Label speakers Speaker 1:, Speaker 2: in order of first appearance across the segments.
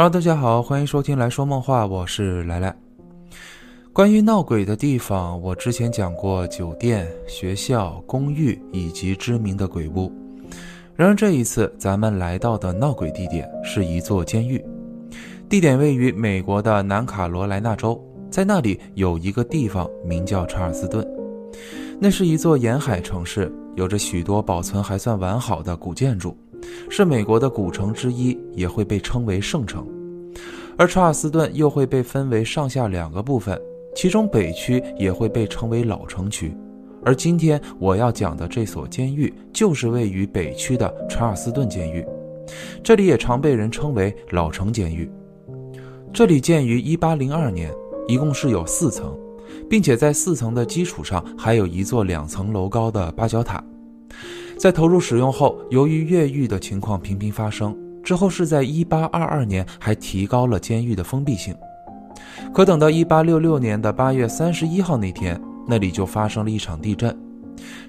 Speaker 1: Hello，大家好，欢迎收听来说梦话，我是来来。关于闹鬼的地方，我之前讲过酒店、学校、公寓以及知名的鬼屋。然而这一次，咱们来到的闹鬼地点是一座监狱，地点位于美国的南卡罗来纳州，在那里有一个地方名叫查尔斯顿，那是一座沿海城市，有着许多保存还算完好的古建筑。是美国的古城之一，也会被称为圣城。而查尔斯顿又会被分为上下两个部分，其中北区也会被称为老城区。而今天我要讲的这所监狱，就是位于北区的查尔斯顿监狱，这里也常被人称为老城监狱。这里建于1802年，一共是有四层，并且在四层的基础上还有一座两层楼高的八角塔。在投入使用后，由于越狱的情况频频发生，之后是在1822年还提高了监狱的封闭性。可等到1866年的8月31号那天，那里就发生了一场地震。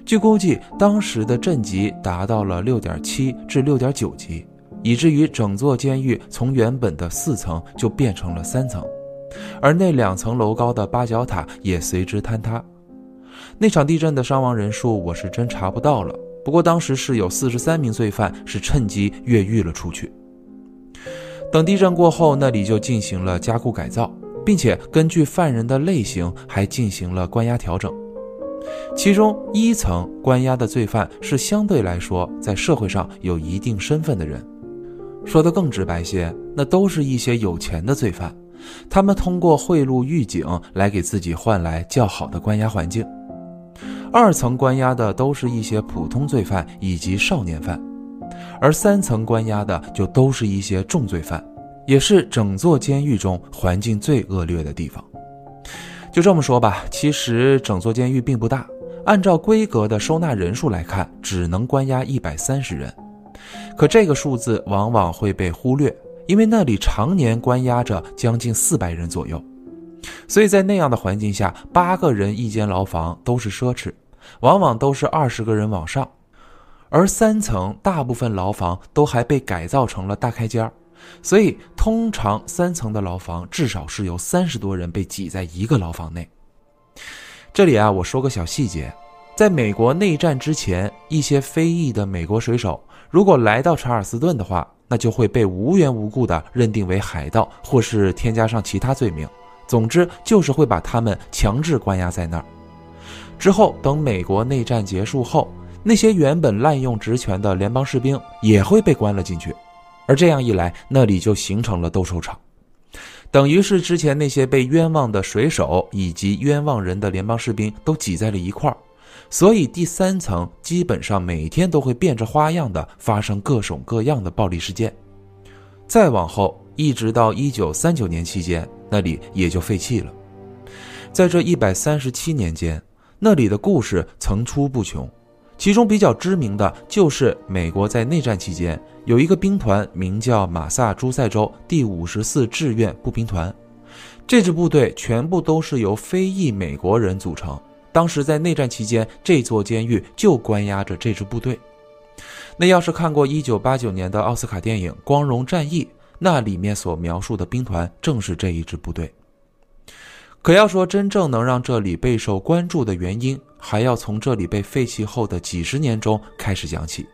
Speaker 1: 据估计，当时的震级达到了6.7至6.9级，以至于整座监狱从原本的四层就变成了三层，而那两层楼高的八角塔也随之坍塌。那场地震的伤亡人数，我是真查不到了。不过当时是有四十三名罪犯是趁机越狱了出去。等地震过后，那里就进行了加固改造，并且根据犯人的类型还进行了关押调整。其中一层关押的罪犯是相对来说在社会上有一定身份的人，说的更直白些，那都是一些有钱的罪犯，他们通过贿赂狱警来给自己换来较好的关押环境。二层关押的都是一些普通罪犯以及少年犯，而三层关押的就都是一些重罪犯，也是整座监狱中环境最恶劣的地方。就这么说吧，其实整座监狱并不大，按照规格的收纳人数来看，只能关押一百三十人。可这个数字往往会被忽略，因为那里常年关押着将近四百人左右，所以在那样的环境下，八个人一间牢房都是奢侈。往往都是二十个人往上，而三层大部分牢房都还被改造成了大开间儿所以通常三层的牢房至少是由三十多人被挤在一个牢房内。这里啊，我说个小细节，在美国内战之前，一些非裔的美国水手如果来到查尔斯顿的话，那就会被无缘无故的认定为海盗，或是添加上其他罪名，总之就是会把他们强制关押在那儿。之后，等美国内战结束后，那些原本滥用职权的联邦士兵也会被关了进去，而这样一来，那里就形成了斗兽场，等于是之前那些被冤枉的水手以及冤枉人的联邦士兵都挤在了一块儿，所以第三层基本上每天都会变着花样的发生各种各样的暴力事件。再往后，一直到一九三九年期间，那里也就废弃了。在这一百三十七年间。那里的故事层出不穷，其中比较知名的就是美国在内战期间有一个兵团，名叫马萨诸塞州第五十四志愿步兵团。这支部队全部都是由非裔美国人组成。当时在内战期间，这座监狱就关押着这支部队。那要是看过一九八九年的奥斯卡电影《光荣战役》，那里面所描述的兵团正是这一支部队。可要说真正能让这里备受关注的原因，还要从这里被废弃后的几十年中开始讲起。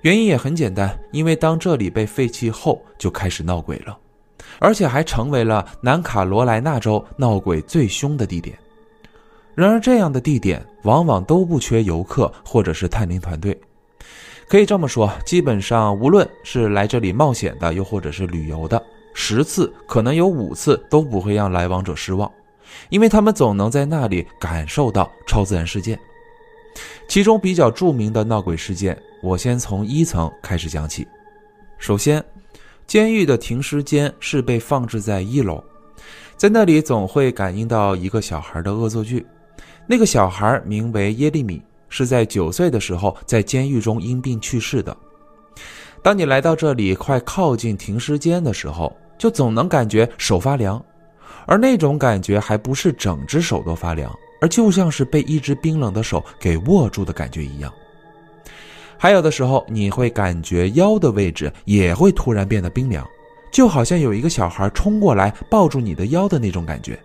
Speaker 1: 原因也很简单，因为当这里被废弃后，就开始闹鬼了，而且还成为了南卡罗来纳州闹鬼最凶的地点。然而，这样的地点往往都不缺游客或者是探灵团队。可以这么说，基本上无论是来这里冒险的，又或者是旅游的，十次可能有五次都不会让来往者失望。因为他们总能在那里感受到超自然事件，其中比较著名的闹鬼事件，我先从一层开始讲起。首先，监狱的停尸间是被放置在一楼，在那里总会感应到一个小孩的恶作剧。那个小孩名为耶利米，是在九岁的时候在监狱中因病去世的。当你来到这里，快靠近停尸间的时候，就总能感觉手发凉。而那种感觉还不是整只手都发凉，而就像是被一只冰冷的手给握住的感觉一样。还有的时候，你会感觉腰的位置也会突然变得冰凉，就好像有一个小孩冲过来抱住你的腰的那种感觉。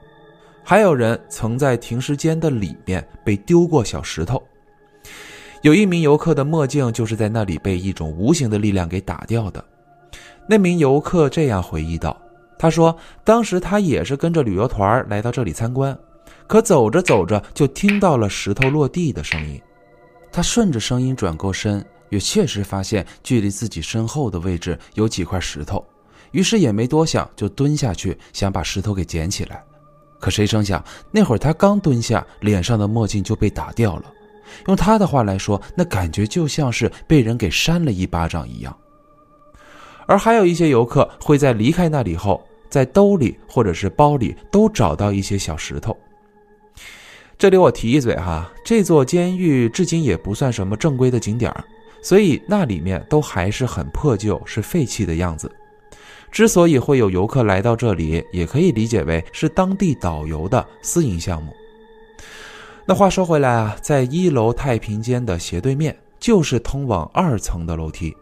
Speaker 1: 还有人曾在停尸间的里面被丢过小石头。有一名游客的墨镜就是在那里被一种无形的力量给打掉的。那名游客这样回忆道：“他说，当时他也是跟着旅游团来到这里参观，可走着走着就听到了石头落地的声音。他顺着声音转过身，也确实发现距离自己身后的位置有几块石头，于是也没多想，就蹲下去想把石头给捡起来。可谁成想，那会儿他刚蹲下，脸上的墨镜就被打掉了。”用他的话来说，那感觉就像是被人给扇了一巴掌一样。而还有一些游客会在离开那里后，在兜里或者是包里都找到一些小石头。这里我提一嘴哈，这座监狱至今也不算什么正规的景点儿所以那里面都还是很破旧，是废弃的样子。之所以会有游客来到这里，也可以理解为是当地导游的私营项目。那话说回来啊，在一楼太平间的斜对面就是通往二层的楼梯，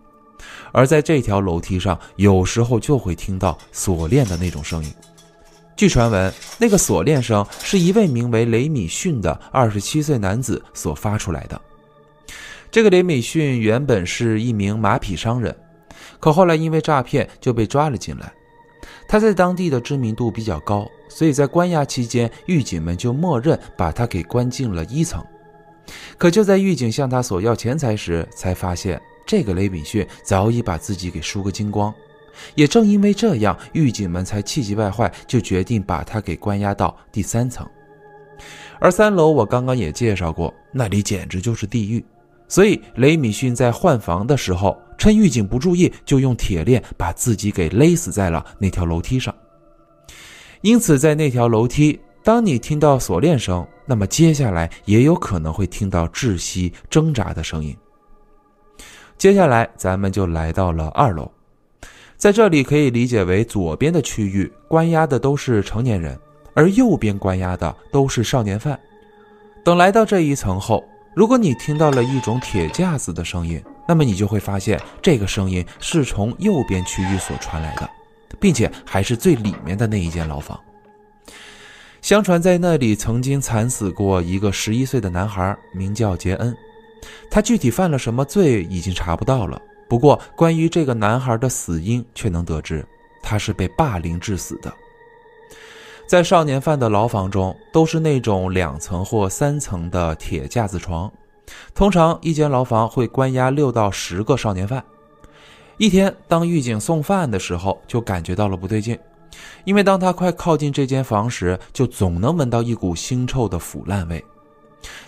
Speaker 1: 而在这条楼梯上，有时候就会听到锁链的那种声音。据传闻，那个锁链声是一位名为雷米逊的二十七岁男子所发出来的。这个雷米逊原本是一名马匹商人，可后来因为诈骗就被抓了进来。他在当地的知名度比较高。所以在关押期间，狱警们就默认把他给关进了一层。可就在狱警向他索要钱财时，才发现这个雷比逊早已把自己给输个精光。也正因为这样，狱警们才气急败坏，就决定把他给关押到第三层。而三楼我刚刚也介绍过，那里简直就是地狱。所以雷米逊在换房的时候，趁狱警不注意，就用铁链把自己给勒死在了那条楼梯上。因此，在那条楼梯，当你听到锁链声，那么接下来也有可能会听到窒息、挣扎的声音。接下来，咱们就来到了二楼，在这里可以理解为左边的区域关押的都是成年人，而右边关押的都是少年犯。等来到这一层后，如果你听到了一种铁架子的声音，那么你就会发现这个声音是从右边区域所传来的。并且还是最里面的那一间牢房。相传在那里曾经惨死过一个十一岁的男孩，名叫杰恩。他具体犯了什么罪已经查不到了。不过，关于这个男孩的死因却能得知，他是被霸凌致死的。在少年犯的牢房中，都是那种两层或三层的铁架子床，通常一间牢房会关押六到十个少年犯。一天，当狱警送饭的时候，就感觉到了不对劲，因为当他快靠近这间房时，就总能闻到一股腥臭的腐烂味。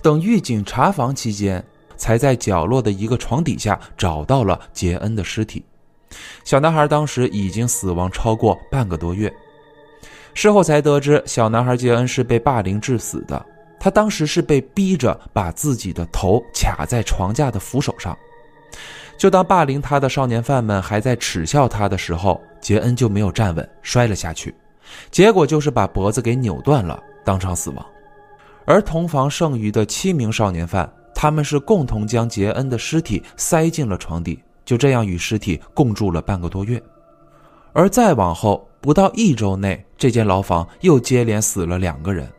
Speaker 1: 等狱警查房期间，才在角落的一个床底下找到了杰恩的尸体。小男孩当时已经死亡超过半个多月。事后才得知，小男孩杰恩是被霸凌致死的。他当时是被逼着把自己的头卡在床架的扶手上。就当霸凌他的少年犯们还在耻笑他的时候，杰恩就没有站稳，摔了下去，结果就是把脖子给扭断了，当场死亡。而同房剩余的七名少年犯，他们是共同将杰恩的尸体塞进了床底，就这样与尸体共住了半个多月。而再往后，不到一周内，这间牢房又接连死了两个人，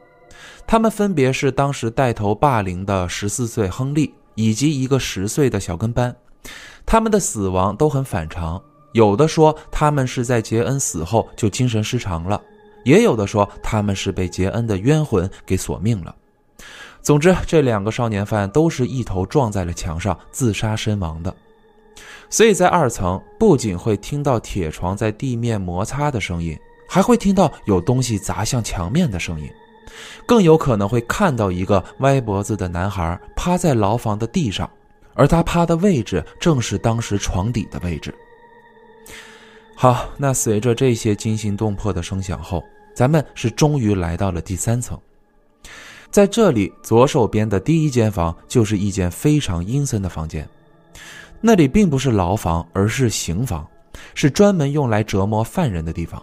Speaker 1: 他们分别是当时带头霸凌的十四岁亨利以及一个十岁的小跟班。他们的死亡都很反常，有的说他们是在杰恩死后就精神失常了，也有的说他们是被杰恩的冤魂给索命了。总之，这两个少年犯都是一头撞在了墙上自杀身亡的。所以在二层不仅会听到铁床在地面摩擦的声音，还会听到有东西砸向墙面的声音，更有可能会看到一个歪脖子的男孩趴在牢房的地上。而他趴的位置正是当时床底的位置。好，那随着这些惊心动魄的声响后，咱们是终于来到了第三层。在这里，左手边的第一间房就是一间非常阴森的房间。那里并不是牢房，而是刑房，是专门用来折磨犯人的地方。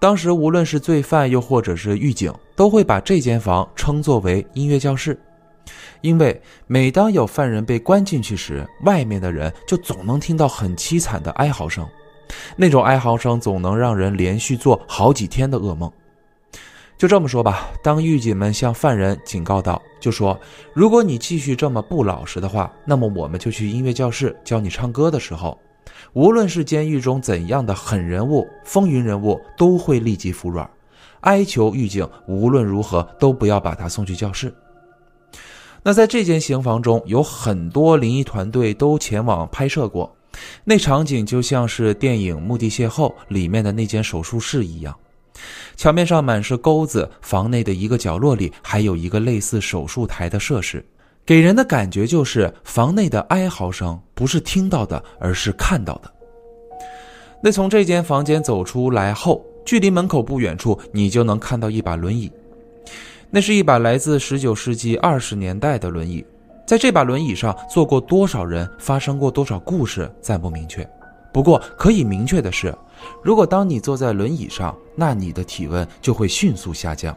Speaker 1: 当时，无论是罪犯又或者是狱警，都会把这间房称作为音乐教室。因为每当有犯人被关进去时，外面的人就总能听到很凄惨的哀嚎声，那种哀嚎声总能让人连续做好几天的噩梦。就这么说吧，当狱警们向犯人警告道：“就说如果你继续这么不老实的话，那么我们就去音乐教室教你唱歌的时候，无论是监狱中怎样的狠人物、风云人物，都会立即服软，哀求狱警无论如何都不要把他送去教室。”那在这间刑房中有很多灵异团队都前往拍摄过，那场景就像是电影《墓地邂逅》里面的那间手术室一样。墙面上满是钩子，房内的一个角落里还有一个类似手术台的设施，给人的感觉就是房内的哀嚎声不是听到的，而是看到的。那从这间房间走出来后，距离门口不远处，你就能看到一把轮椅。那是一把来自十九世纪二十年代的轮椅，在这把轮椅上坐过多少人，发生过多少故事，暂不明确。不过可以明确的是。如果当你坐在轮椅上，那你的体温就会迅速下降，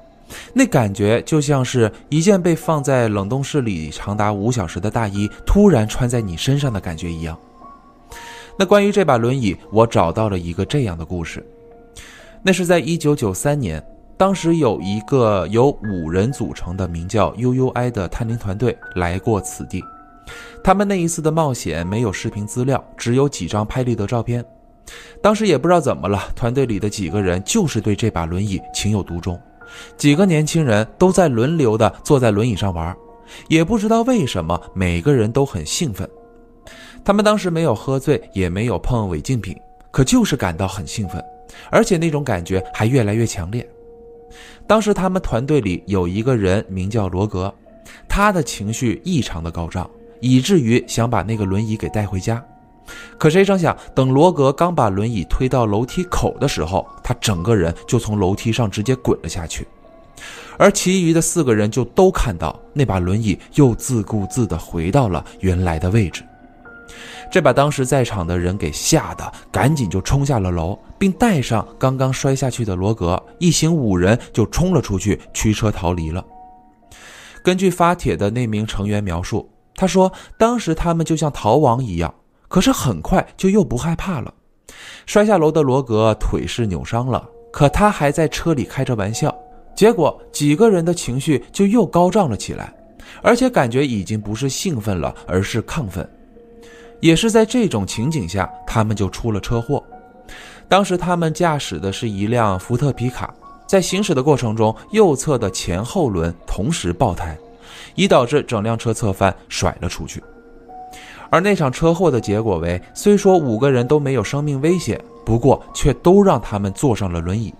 Speaker 1: 那感觉就像是一件被放在冷冻室里长达五小时的大衣突然穿在你身上的感觉一样。那关于这把轮椅，我找到了一个这样的故事，那是在一九九三年，当时有一个由五人组成的名叫 UUI 的探灵团队来过此地，他们那一次的冒险没有视频资料，只有几张拍立得照片。当时也不知道怎么了，团队里的几个人就是对这把轮椅情有独钟，几个年轻人都在轮流的坐在轮椅上玩，也不知道为什么每个人都很兴奋。他们当时没有喝醉，也没有碰违禁品，可就是感到很兴奋，而且那种感觉还越来越强烈。当时他们团队里有一个人名叫罗格，他的情绪异常的高涨，以至于想把那个轮椅给带回家。可谁成想，等罗格刚把轮椅推到楼梯口的时候，他整个人就从楼梯上直接滚了下去。而其余的四个人就都看到那把轮椅又自顾自地回到了原来的位置，这把当时在场的人给吓得赶紧就冲下了楼，并带上刚刚摔下去的罗格，一行五人就冲了出去，驱车逃离了。根据发帖的那名成员描述，他说当时他们就像逃亡一样。可是很快就又不害怕了。摔下楼的罗格腿是扭伤了，可他还在车里开着玩笑。结果几个人的情绪就又高涨了起来，而且感觉已经不是兴奋了，而是亢奋。也是在这种情景下，他们就出了车祸。当时他们驾驶的是一辆福特皮卡，在行驶的过程中，右侧的前后轮同时爆胎，以导致整辆车侧翻，甩了出去。而那场车祸的结果为，虽说五个人都没有生命危险，不过却都让他们坐上了轮椅。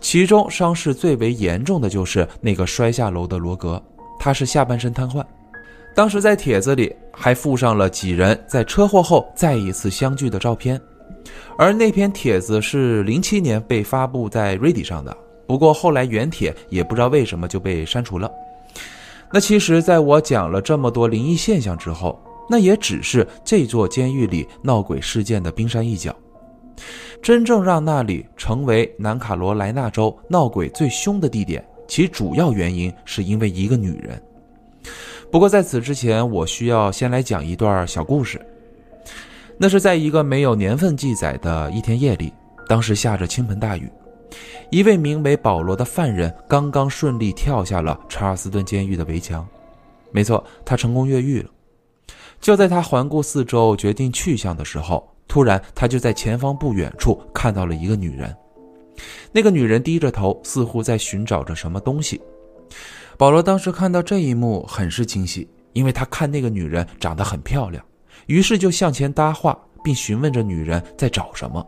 Speaker 1: 其中伤势最为严重的就是那个摔下楼的罗格，他是下半身瘫痪。当时在帖子里还附上了几人在车祸后再一次相聚的照片，而那篇帖子是零七年被发布在 Reddit 上的，不过后来原帖也不知道为什么就被删除了。那其实，在我讲了这么多灵异现象之后。那也只是这座监狱里闹鬼事件的冰山一角，真正让那里成为南卡罗来纳州闹鬼最凶的地点，其主要原因是因为一个女人。不过在此之前，我需要先来讲一段小故事。那是在一个没有年份记载的一天夜里，当时下着倾盆大雨，一位名为保罗的犯人刚刚顺利跳下了查尔斯顿监狱的围墙，没错，他成功越狱了。就在他环顾四周、决定去向的时候，突然他就在前方不远处看到了一个女人。那个女人低着头，似乎在寻找着什么东西。保罗当时看到这一幕，很是惊喜，因为他看那个女人长得很漂亮，于是就向前搭话，并询问着女人在找什么。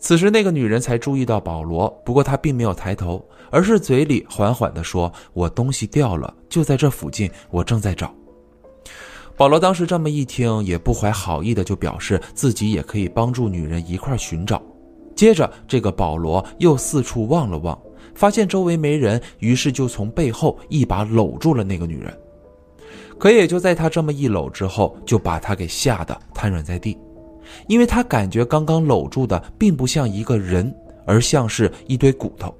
Speaker 1: 此时，那个女人才注意到保罗，不过她并没有抬头，而是嘴里缓缓地说：“我东西掉了，就在这附近，我正在找。”保罗当时这么一听，也不怀好意的就表示自己也可以帮助女人一块寻找。接着，这个保罗又四处望了望，发现周围没人，于是就从背后一把搂住了那个女人。可也就在他这么一搂之后，就把她给吓得瘫软在地，因为他感觉刚刚搂住的并不像一个人，而像是一堆骨头。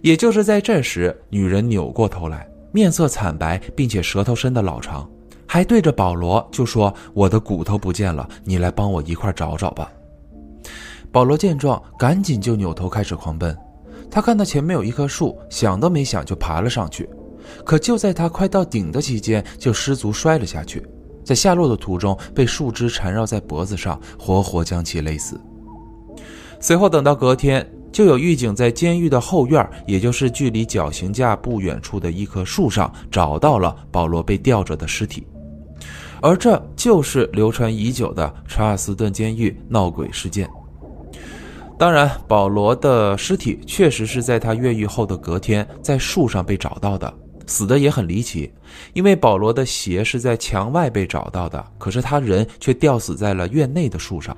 Speaker 1: 也就是在这时，女人扭过头来，面色惨白，并且舌头伸得老长。还对着保罗就说：“我的骨头不见了，你来帮我一块找找吧。”保罗见状，赶紧就扭头开始狂奔。他看到前面有一棵树，想都没想就爬了上去。可就在他快到顶的期间，就失足摔了下去，在下落的途中被树枝缠绕在脖子上，活活将其勒死。随后等到隔天，就有狱警在监狱的后院，也就是距离绞刑架不远处的一棵树上，找到了保罗被吊着的尸体。而这就是流传已久的查尔斯顿监狱闹鬼事件。当然，保罗的尸体确实是在他越狱后的隔天在树上被找到的，死的也很离奇。因为保罗的鞋是在墙外被找到的，可是他人却吊死在了院内的树上，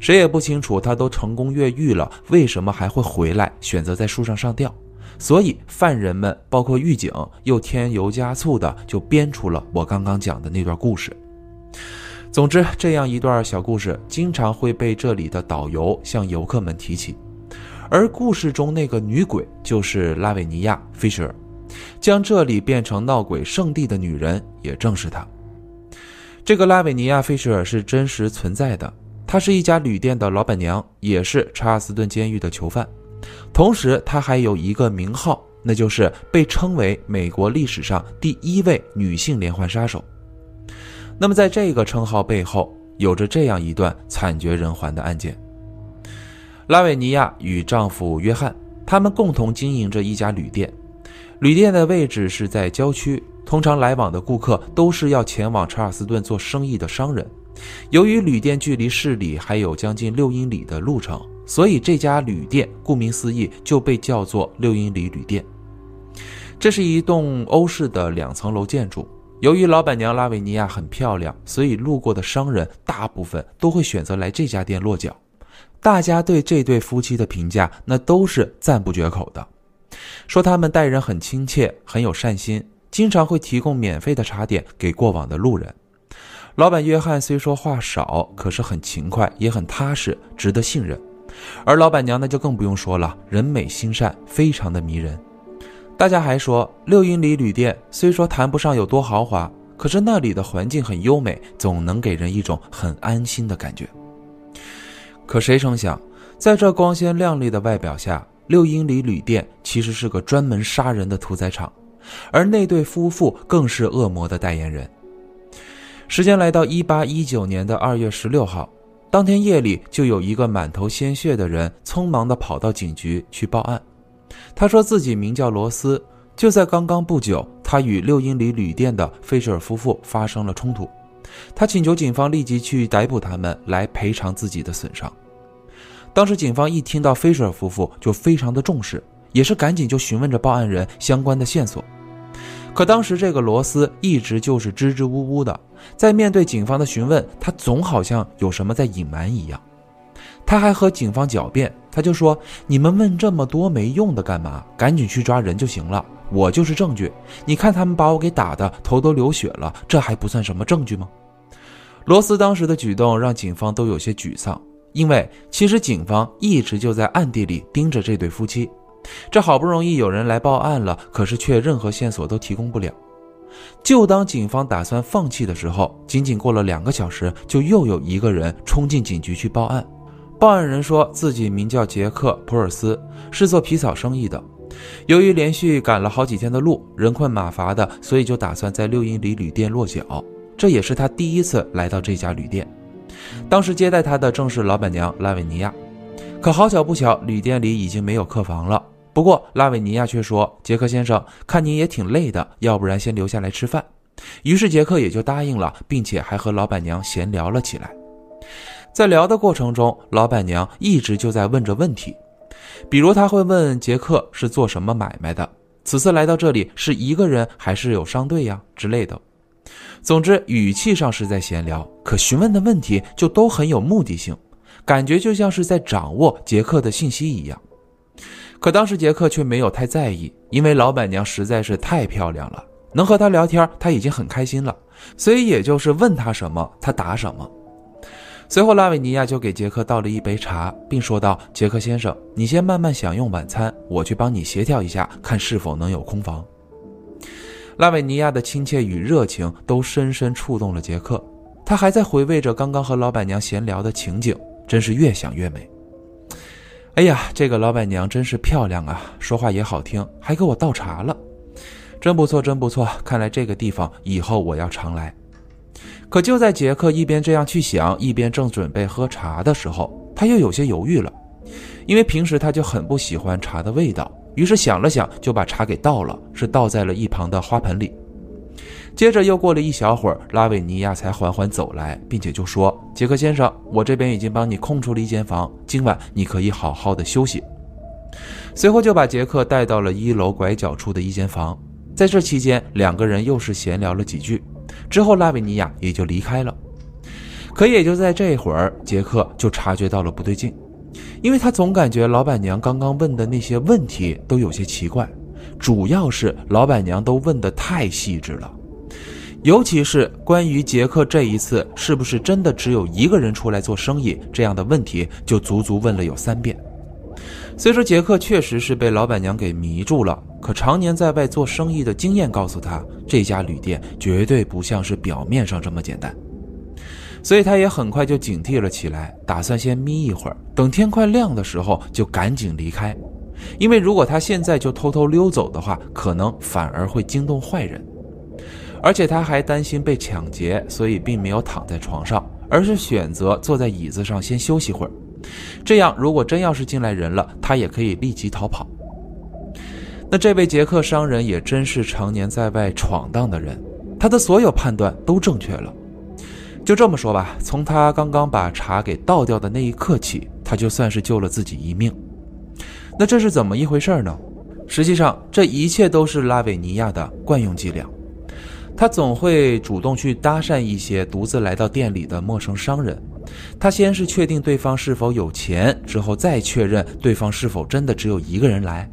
Speaker 1: 谁也不清楚他都成功越狱了，为什么还会回来选择在树上上吊？所以，犯人们包括狱警又添油加醋的就编出了我刚刚讲的那段故事。总之，这样一段小故事经常会被这里的导游向游客们提起。而故事中那个女鬼就是拉维尼亚·菲舍尔，将这里变成闹鬼圣地的女人也正是她。这个拉维尼亚·费舍尔是真实存在的，她是一家旅店的老板娘，也是查尔斯顿监狱的囚犯。同时，她还有一个名号，那就是被称为美国历史上第一位女性连环杀手。那么，在这个称号背后，有着这样一段惨绝人寰的案件。拉维尼亚与丈夫约翰，他们共同经营着一家旅店，旅店的位置是在郊区，通常来往的顾客都是要前往查尔斯顿做生意的商人。由于旅店距离市里还有将近六英里的路程。所以这家旅店顾名思义就被叫做六英里旅店。这是一栋欧式的两层楼建筑。由于老板娘拉维尼亚很漂亮，所以路过的商人大部分都会选择来这家店落脚。大家对这对夫妻的评价那都是赞不绝口的，说他们待人很亲切，很有善心，经常会提供免费的茶点给过往的路人。老板约翰虽说话少，可是很勤快，也很踏实，值得信任。而老板娘那就更不用说了，人美心善，非常的迷人。大家还说，六英里旅店虽说谈不上有多豪华，可是那里的环境很优美，总能给人一种很安心的感觉。可谁成想，在这光鲜亮丽的外表下，六英里旅店其实是个专门杀人的屠宰场，而那对夫妇更是恶魔的代言人。时间来到一八一九年的二月十六号。当天夜里，就有一个满头鲜血的人匆忙地跑到警局去报案。他说自己名叫罗斯，就在刚刚不久，他与六英里旅店的费舍尔夫妇发生了冲突。他请求警方立即去逮捕他们，来赔偿自己的损伤。当时警方一听到菲舍尔夫妇，就非常的重视，也是赶紧就询问着报案人相关的线索。可当时这个罗斯一直就是支支吾吾的，在面对警方的询问，他总好像有什么在隐瞒一样。他还和警方狡辩，他就说：“你们问这么多没用的干嘛？赶紧去抓人就行了，我就是证据。你看他们把我给打的头都流血了，这还不算什么证据吗？”罗斯当时的举动让警方都有些沮丧，因为其实警方一直就在暗地里盯着这对夫妻。这好不容易有人来报案了，可是却任何线索都提供不了。就当警方打算放弃的时候，仅仅过了两个小时，就又有一个人冲进警局去报案。报案人说自己名叫杰克·普尔斯，是做皮草生意的。由于连续赶了好几天的路，人困马乏的，所以就打算在六英里旅店落脚。这也是他第一次来到这家旅店。当时接待他的正是老板娘拉维尼亚。可好巧不巧，旅店里已经没有客房了。不过拉维尼亚却说：“杰克先生，看您也挺累的，要不然先留下来吃饭。”于是杰克也就答应了，并且还和老板娘闲聊了起来。在聊的过程中，老板娘一直就在问着问题，比如他会问杰克是做什么买卖的，此次来到这里是一个人还是有商队呀之类的。总之，语气上是在闲聊，可询问的问题就都很有目的性，感觉就像是在掌握杰克的信息一样。可当时杰克却没有太在意，因为老板娘实在是太漂亮了，能和她聊天他已经很开心了，所以也就是问他什么他答什么。随后拉维尼亚就给杰克倒了一杯茶，并说道：“杰克先生，你先慢慢享用晚餐，我去帮你协调一下，看是否能有空房。”拉维尼亚的亲切与热情都深深触动了杰克，他还在回味着刚刚和老板娘闲聊的情景，真是越想越美。哎呀，这个老板娘真是漂亮啊，说话也好听，还给我倒茶了，真不错，真不错。看来这个地方以后我要常来。可就在杰克一边这样去想，一边正准备喝茶的时候，他又有些犹豫了，因为平时他就很不喜欢茶的味道。于是想了想，就把茶给倒了，是倒在了一旁的花盆里。接着又过了一小会儿，拉维尼亚才缓缓走来，并且就说：“杰克先生，我这边已经帮你空出了一间房，今晚你可以好好的休息。”随后就把杰克带到了一楼拐角处的一间房，在这期间，两个人又是闲聊了几句。之后，拉维尼亚也就离开了。可也就在这会儿，杰克就察觉到了不对劲，因为他总感觉老板娘刚刚问的那些问题都有些奇怪，主要是老板娘都问的太细致了。尤其是关于杰克这一次是不是真的只有一个人出来做生意这样的问题，就足足问了有三遍。虽说杰克确实是被老板娘给迷住了，可常年在外做生意的经验告诉他，这家旅店绝对不像是表面上这么简单。所以他也很快就警惕了起来，打算先眯一会儿，等天快亮的时候就赶紧离开。因为如果他现在就偷偷溜走的话，可能反而会惊动坏人。而且他还担心被抢劫，所以并没有躺在床上，而是选择坐在椅子上先休息会儿。这样，如果真要是进来人了，他也可以立即逃跑。那这位捷克商人也真是常年在外闯荡的人，他的所有判断都正确了。就这么说吧，从他刚刚把茶给倒掉的那一刻起，他就算是救了自己一命。那这是怎么一回事呢？实际上，这一切都是拉维尼亚的惯用伎俩。他总会主动去搭讪一些独自来到店里的陌生商人。他先是确定对方是否有钱，之后再确认对方是否真的只有一个人来。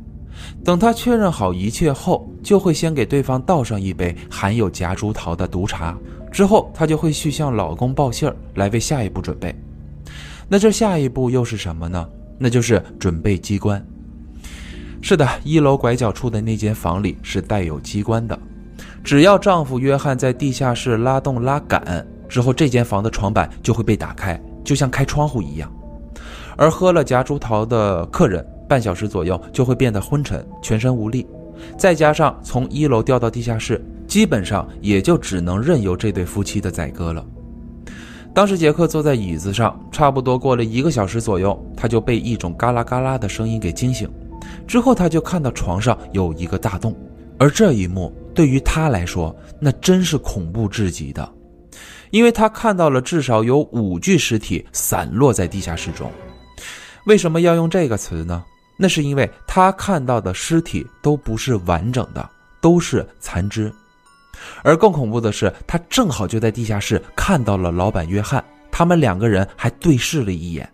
Speaker 1: 等他确认好一切后，就会先给对方倒上一杯含有夹竹桃的毒茶。之后，她就会去向老公报信儿，来为下一步准备。那这下一步又是什么呢？那就是准备机关。是的，一楼拐角处的那间房里是带有机关的。只要丈夫约翰在地下室拉动拉杆之后，这间房的床板就会被打开，就像开窗户一样。而喝了夹竹桃的客人，半小时左右就会变得昏沉，全身无力。再加上从一楼掉到地下室，基本上也就只能任由这对夫妻的宰割了。当时杰克坐在椅子上，差不多过了一个小时左右，他就被一种嘎啦嘎啦的声音给惊醒。之后他就看到床上有一个大洞，而这一幕。对于他来说，那真是恐怖至极的，因为他看到了至少有五具尸体散落在地下室中。为什么要用这个词呢？那是因为他看到的尸体都不是完整的，都是残肢。而更恐怖的是，他正好就在地下室看到了老板约翰，他们两个人还对视了一眼。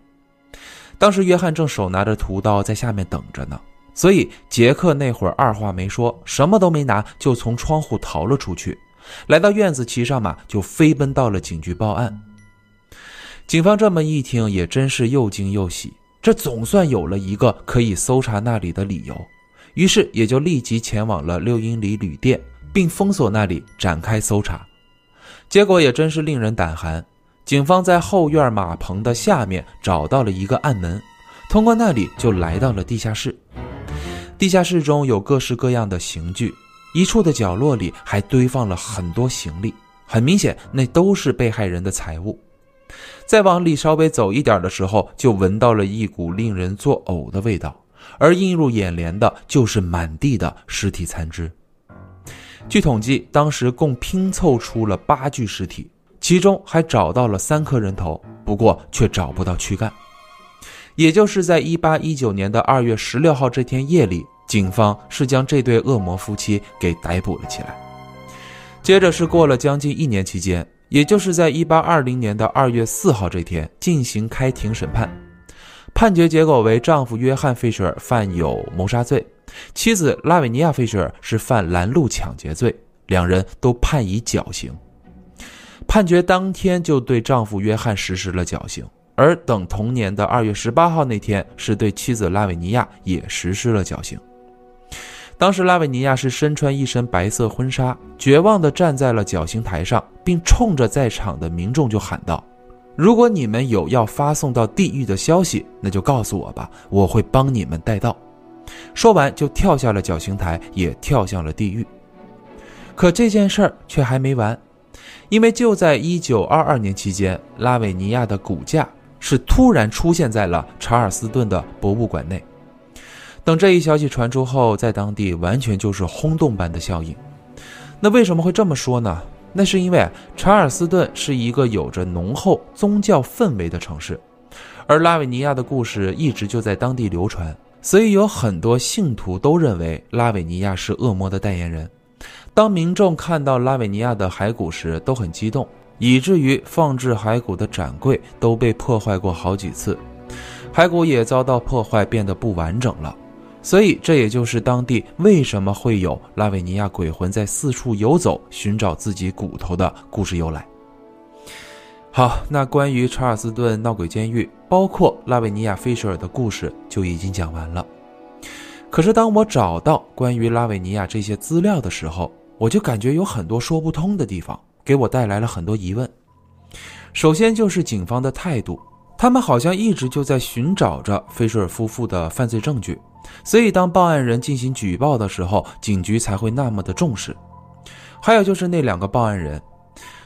Speaker 1: 当时约翰正手拿着屠刀在下面等着呢。所以杰克那会儿二话没说，什么都没拿，就从窗户逃了出去，来到院子，骑上马就飞奔到了警局报案。警方这么一听，也真是又惊又喜，这总算有了一个可以搜查那里的理由，于是也就立即前往了六英里旅店，并封锁那里展开搜查。结果也真是令人胆寒，警方在后院马棚的下面找到了一个暗门，通过那里就来到了地下室。地下室中有各式各样的刑具，一处的角落里还堆放了很多行李，很明显那都是被害人的财物。再往里稍微走一点的时候，就闻到了一股令人作呕的味道，而映入眼帘的就是满地的尸体残肢。据统计，当时共拼凑出了八具尸体，其中还找到了三颗人头，不过却找不到躯干。也就是在一八一九年的二月十六号这天夜里，警方是将这对恶魔夫妻给逮捕了起来。接着是过了将近一年期间，也就是在一八二零年的二月四号这天进行开庭审判，判决结果为丈夫约翰·费舍尔犯有谋杀罪，妻子拉维尼亚·费舍尔是犯拦路抢劫罪，两人都判以绞刑。判决当天就对丈夫约翰实施了绞刑。而等同年的二月十八号那天，是对妻子拉维尼亚也实施了绞刑。当时拉维尼亚是身穿一身白色婚纱，绝望地站在了绞刑台上，并冲着在场的民众就喊道：“如果你们有要发送到地狱的消息，那就告诉我吧，我会帮你们带到。说完，就跳下了绞刑台，也跳向了地狱。可这件事儿却还没完，因为就在一九二二年期间，拉维尼亚的骨架是突然出现在了查尔斯顿的博物馆内。等这一消息传出后，在当地完全就是轰动般的效应。那为什么会这么说呢？那是因为查尔斯顿是一个有着浓厚宗教氛围的城市，而拉维尼亚的故事一直就在当地流传，所以有很多信徒都认为拉维尼亚是恶魔的代言人。当民众看到拉维尼亚的骸骨时，都很激动，以至于放置骸骨的展柜都被破坏过好几次，骸骨也遭到破坏，变得不完整了。所以，这也就是当地为什么会有拉维尼亚鬼魂在四处游走寻找自己骨头的故事由来。好，那关于查尔斯顿闹鬼监狱，包括拉维尼亚菲舍尔的故事就已经讲完了。可是，当我找到关于拉维尼亚这些资料的时候，我就感觉有很多说不通的地方，给我带来了很多疑问。首先就是警方的态度，他们好像一直就在寻找着菲舍尔夫妇的犯罪证据。所以，当报案人进行举报的时候，警局才会那么的重视。还有就是那两个报案人，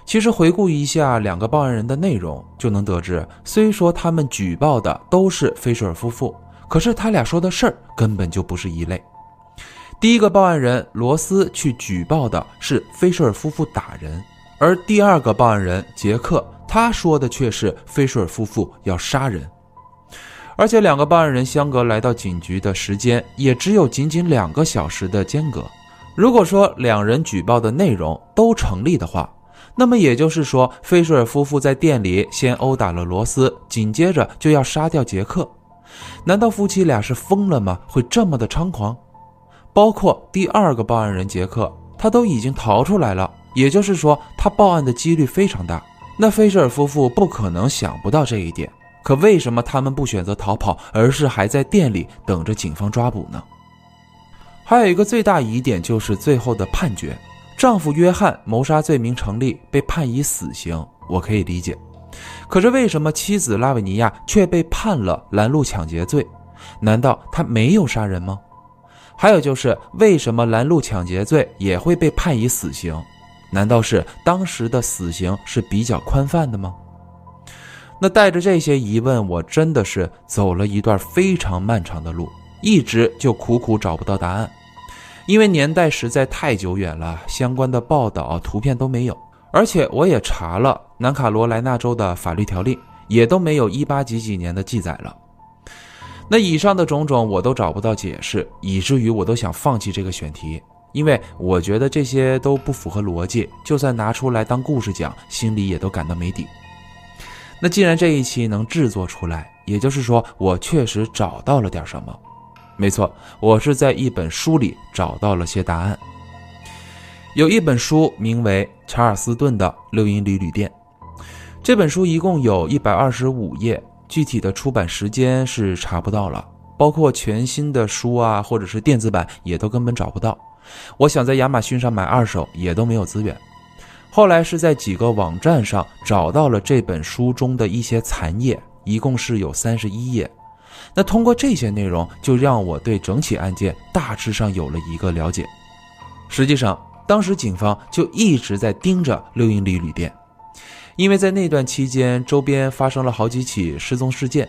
Speaker 1: 其实回顾一下两个报案人的内容，就能得知，虽说他们举报的都是菲舍尔夫妇，可是他俩说的事儿根本就不是一类。第一个报案人罗斯去举报的是菲舍尔夫妇打人，而第二个报案人杰克他说的却是菲舍尔夫妇要杀人。而且两个报案人相隔来到警局的时间也只有仅仅两个小时的间隔。如果说两人举报的内容都成立的话，那么也就是说，菲舍尔夫妇在店里先殴打了罗斯，紧接着就要杀掉杰克。难道夫妻俩是疯了吗？会这么的猖狂？包括第二个报案人杰克，他都已经逃出来了，也就是说，他报案的几率非常大。那菲舍尔夫妇不可能想不到这一点。可为什么他们不选择逃跑，而是还在店里等着警方抓捕呢？还有一个最大疑点就是最后的判决，丈夫约翰谋杀罪名成立，被判以死刑，我可以理解。可是为什么妻子拉维尼亚却被判了拦路抢劫罪？难道他没有杀人吗？还有就是为什么拦路抢劫罪也会被判以死刑？难道是当时的死刑是比较宽泛的吗？那带着这些疑问，我真的是走了一段非常漫长的路，一直就苦苦找不到答案，因为年代实在太久远了，相关的报道、图片都没有，而且我也查了南卡罗来纳州的法律条例，也都没有一八几几年的记载了。那以上的种种我都找不到解释，以至于我都想放弃这个选题，因为我觉得这些都不符合逻辑，就算拿出来当故事讲，心里也都感到没底。那既然这一期能制作出来，也就是说我确实找到了点什么。没错，我是在一本书里找到了些答案。有一本书名为《查尔斯顿的六英里旅店》，这本书一共有一百二十五页，具体的出版时间是查不到了，包括全新的书啊，或者是电子版也都根本找不到。我想在亚马逊上买二手也都没有资源。后来是在几个网站上找到了这本书中的一些残页，一共是有三十一页。那通过这些内容，就让我对整起案件大致上有了一个了解。实际上，当时警方就一直在盯着六英里旅店，因为在那段期间，周边发生了好几起失踪事件。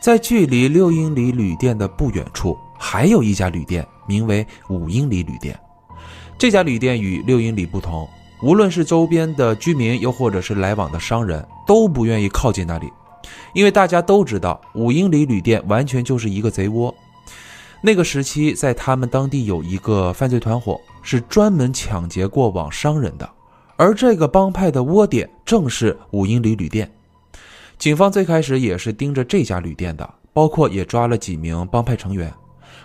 Speaker 1: 在距离六英里旅店的不远处，还有一家旅店，名为五英里旅店。这家旅店与六英里不同。无论是周边的居民，又或者是来往的商人，都不愿意靠近那里，因为大家都知道五英里旅店完全就是一个贼窝。那个时期，在他们当地有一个犯罪团伙，是专门抢劫过往商人的，而这个帮派的窝点正是五英里旅店。警方最开始也是盯着这家旅店的，包括也抓了几名帮派成员，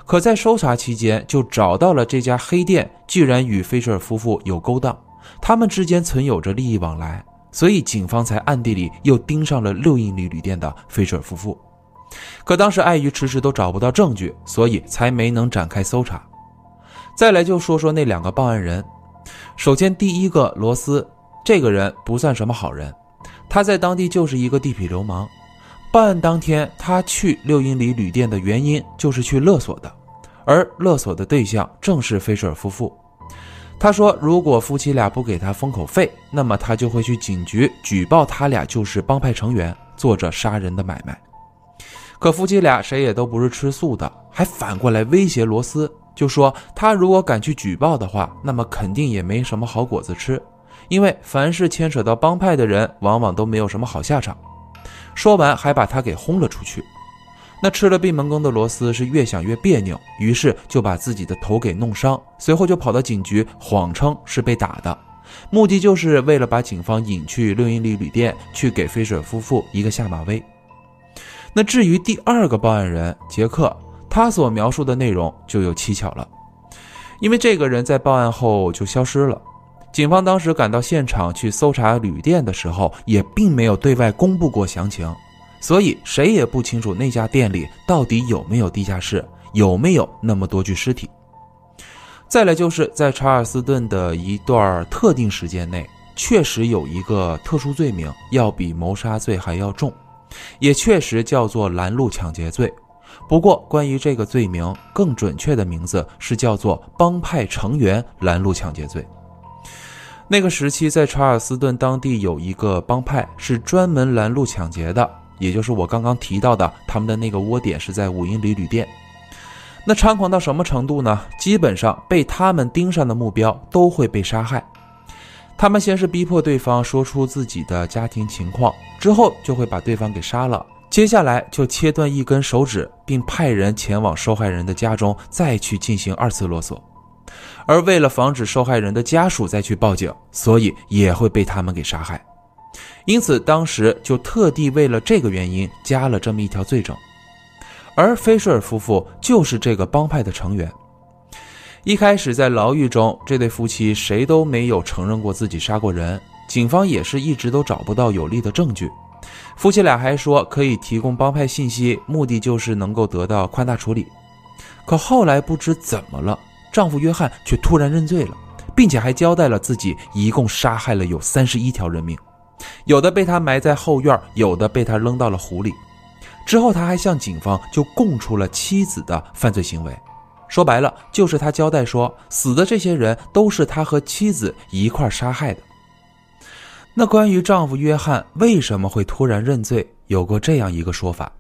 Speaker 1: 可在搜查期间就找到了这家黑店，居然与菲舍尔夫妇有勾当。他们之间存有着利益往来，所以警方才暗地里又盯上了六英里旅店的菲舍尔夫妇。可当时碍于迟迟都找不到证据，所以才没能展开搜查。再来就说说那两个报案人。首先，第一个罗斯这个人不算什么好人，他在当地就是一个地痞流氓。报案当天，他去六英里旅店的原因就是去勒索的，而勒索的对象正是菲舍尔夫妇。他说，如果夫妻俩不给他封口费，那么他就会去警局举报他俩就是帮派成员，做着杀人的买卖。可夫妻俩谁也都不是吃素的，还反过来威胁罗斯，就说他如果敢去举报的话，那么肯定也没什么好果子吃，因为凡是牵扯到帮派的人，往往都没有什么好下场。说完，还把他给轰了出去。那吃了闭门羹的罗斯是越想越别扭，于是就把自己的头给弄伤，随后就跑到警局，谎称是被打的，目的就是为了把警方引去六英里旅店，去给菲舍夫妇一个下马威。那至于第二个报案人杰克，他所描述的内容就有蹊跷了，因为这个人在报案后就消失了。警方当时赶到现场去搜查旅店的时候，也并没有对外公布过详情，所以谁也不清楚那家店里到底有没有地下室，有没有那么多具尸体。再来就是在查尔斯顿的一段特定时间内，确实有一个特殊罪名，要比谋杀罪还要重。也确实叫做拦路抢劫罪，不过关于这个罪名，更准确的名字是叫做帮派成员拦路抢劫罪。那个时期，在查尔斯顿当地有一个帮派是专门拦路抢劫的，也就是我刚刚提到的，他们的那个窝点是在五英里旅店。那猖狂到什么程度呢？基本上被他们盯上的目标都会被杀害。他们先是逼迫对方说出自己的家庭情况，之后就会把对方给杀了。接下来就切断一根手指，并派人前往受害人的家中，再去进行二次勒索。而为了防止受害人的家属再去报警，所以也会被他们给杀害。因此，当时就特地为了这个原因加了这么一条罪证。而菲舍尔夫妇就是这个帮派的成员。一开始在牢狱中，这对夫妻谁都没有承认过自己杀过人，警方也是一直都找不到有力的证据。夫妻俩还说可以提供帮派信息，目的就是能够得到宽大处理。可后来不知怎么了，丈夫约翰却突然认罪了，并且还交代了自己一共杀害了有三十一条人命，有的被他埋在后院，有的被他扔到了湖里。之后他还向警方就供出了妻子的犯罪行为。说白了，就是他交代说，死的这些人都是他和妻子一块杀害的。那关于丈夫约翰为什么会突然认罪，有过这样一个说法：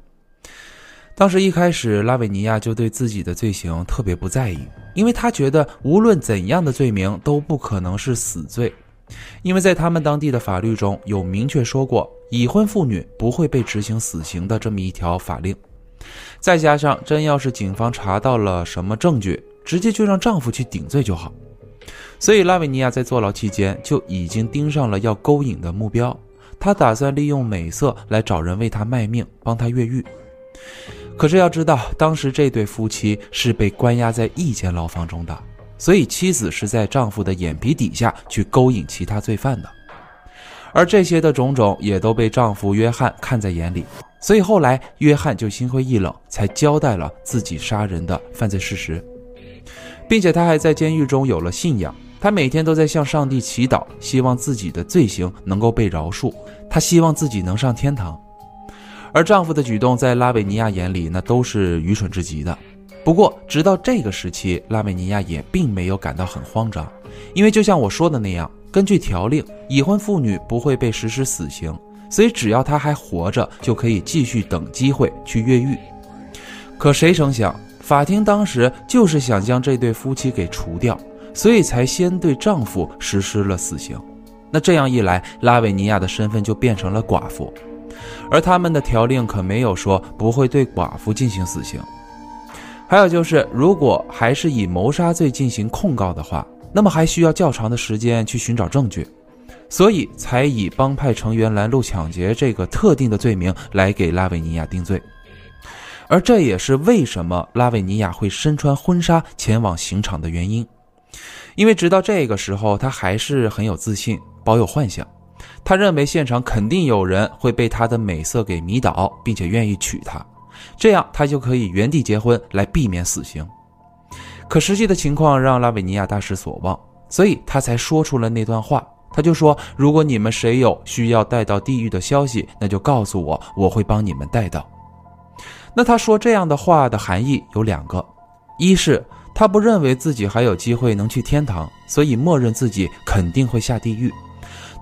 Speaker 1: 当时一开始，拉维尼亚就对自己的罪行特别不在意，因为他觉得无论怎样的罪名都不可能是死罪，因为在他们当地的法律中有明确说过，已婚妇女不会被执行死刑的这么一条法令。再加上，真要是警方查到了什么证据，直接就让丈夫去顶罪就好。所以，拉维尼亚在坐牢期间就已经盯上了要勾引的目标，她打算利用美色来找人为她卖命，帮她越狱。可是要知道，当时这对夫妻是被关押在一间牢房中的，所以妻子是在丈夫的眼皮底下去勾引其他罪犯的。而这些的种种也都被丈夫约翰看在眼里。所以后来，约翰就心灰意冷，才交代了自己杀人的犯罪事实，并且他还在监狱中有了信仰。他每天都在向上帝祈祷，希望自己的罪行能够被饶恕。他希望自己能上天堂。而丈夫的举动在拉维尼亚眼里，那都是愚蠢至极的。不过，直到这个时期，拉维尼亚也并没有感到很慌张，因为就像我说的那样，根据条令，已婚妇女不会被实施死刑。所以，只要她还活着，就可以继续等机会去越狱。可谁成想，法庭当时就是想将这对夫妻给除掉，所以才先对丈夫实施了死刑。那这样一来，拉维尼亚的身份就变成了寡妇，而他们的条令可没有说不会对寡妇进行死刑。还有就是，如果还是以谋杀罪进行控告的话，那么还需要较长的时间去寻找证据。所以才以帮派成员拦路抢劫这个特定的罪名来给拉维尼亚定罪，而这也是为什么拉维尼亚会身穿婚纱前往刑场的原因。因为直到这个时候，他还是很有自信，保有幻想。他认为现场肯定有人会被他的美色给迷倒，并且愿意娶她，这样他就可以原地结婚来避免死刑。可实际的情况让拉维尼亚大失所望，所以他才说出了那段话。他就说：“如果你们谁有需要带到地狱的消息，那就告诉我，我会帮你们带到。”那他说这样的话的含义有两个：一是他不认为自己还有机会能去天堂，所以默认自己肯定会下地狱；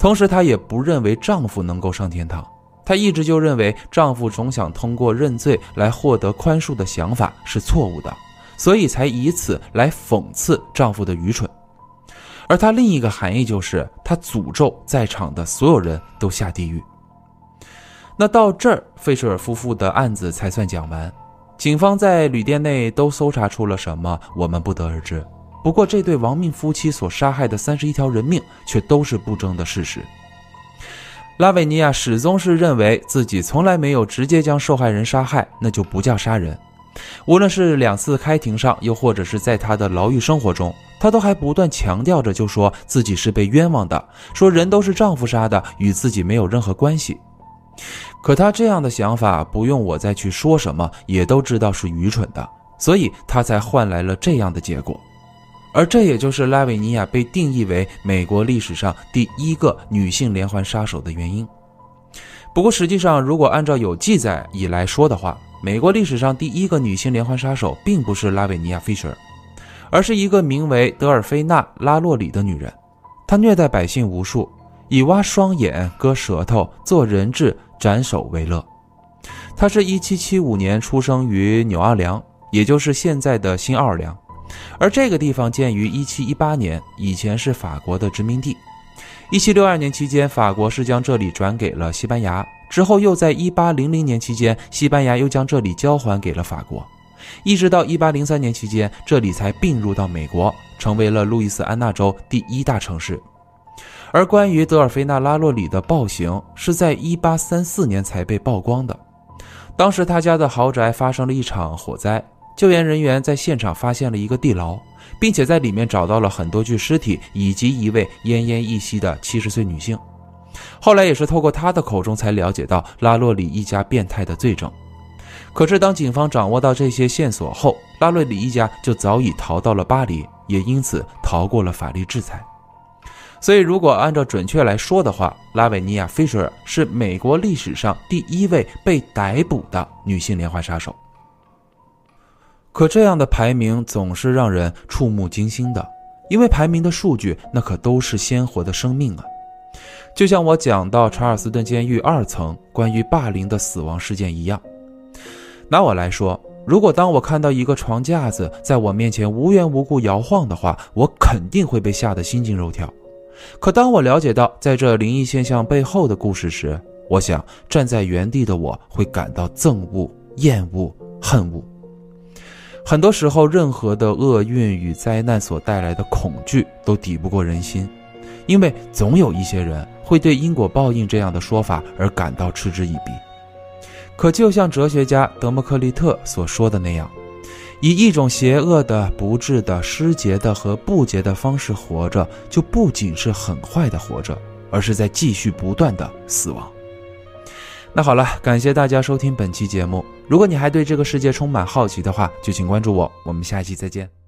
Speaker 1: 同时，她也不认为丈夫能够上天堂。她一直就认为丈夫总想通过认罪来获得宽恕的想法是错误的，所以才以此来讽刺丈夫的愚蠢。而她另一个含义就是，她诅咒在场的所有人都下地狱。那到这儿，费舍尔夫妇的案子才算讲完。警方在旅店内都搜查出了什么，我们不得而知。不过，这对亡命夫妻所杀害的三十一条人命，却都是不争的事实。拉维尼亚始终是认为自己从来没有直接将受害人杀害，那就不叫杀人。无论是两次开庭上，又或者是在他的牢狱生活中，他都还不断强调着，就说自己是被冤枉的，说人都是丈夫杀的，与自己没有任何关系。可他这样的想法，不用我再去说什么，也都知道是愚蠢的，所以他才换来了这样的结果。而这也就是拉维尼亚被定义为美国历史上第一个女性连环杀手的原因。不过，实际上，如果按照有记载以来说的话，美国历史上第一个女性连环杀手并不是拉维尼亚·费舍尔，而是一个名为德尔菲娜·拉洛里的女人。她虐待百姓无数，以挖双眼、割舌头、做人质、斩首为乐。她是一七七五年出生于纽奥良，也就是现在的新奥尔良。而这个地方建于1718年，以前是法国的殖民地。1762年期间，法国是将这里转给了西班牙，之后又在1800年期间，西班牙又将这里交还给了法国，一直到1803年期间，这里才并入到美国，成为了路易斯安那州第一大城市。而关于德尔菲娜·拉洛里的暴行，是在1834年才被曝光的。当时他家的豪宅发生了一场火灾。救援人员在现场发现了一个地牢，并且在里面找到了很多具尸体以及一位奄奄一息的七十岁女性。后来也是透过他的口中才了解到拉洛里一家变态的罪证。可是当警方掌握到这些线索后，拉洛里一家就早已逃到了巴黎，也因此逃过了法律制裁。所以，如果按照准确来说的话，拉维尼亚·菲舍尔是美国历史上第一位被逮捕的女性连环杀手。可这样的排名总是让人触目惊心的，因为排名的数据那可都是鲜活的生命啊！就像我讲到查尔斯顿监狱二层关于霸凌的死亡事件一样。拿我来说，如果当我看到一个床架子在我面前无缘无故摇晃的话，我肯定会被吓得心惊肉跳。可当我了解到在这灵异现象背后的故事时，我想站在原地的我会感到憎恶、厌恶、恨恶。很多时候，任何的厄运与灾难所带来的恐惧都抵不过人心，因为总有一些人会对因果报应这样的说法而感到嗤之以鼻。可就像哲学家德谟克利特所说的那样，以一种邪恶的、不智的、失节的和不洁的方式活着，就不仅是很坏的活着，而是在继续不断的死亡。那好了，感谢大家收听本期节目。如果你还对这个世界充满好奇的话，就请关注我。我们下期再见。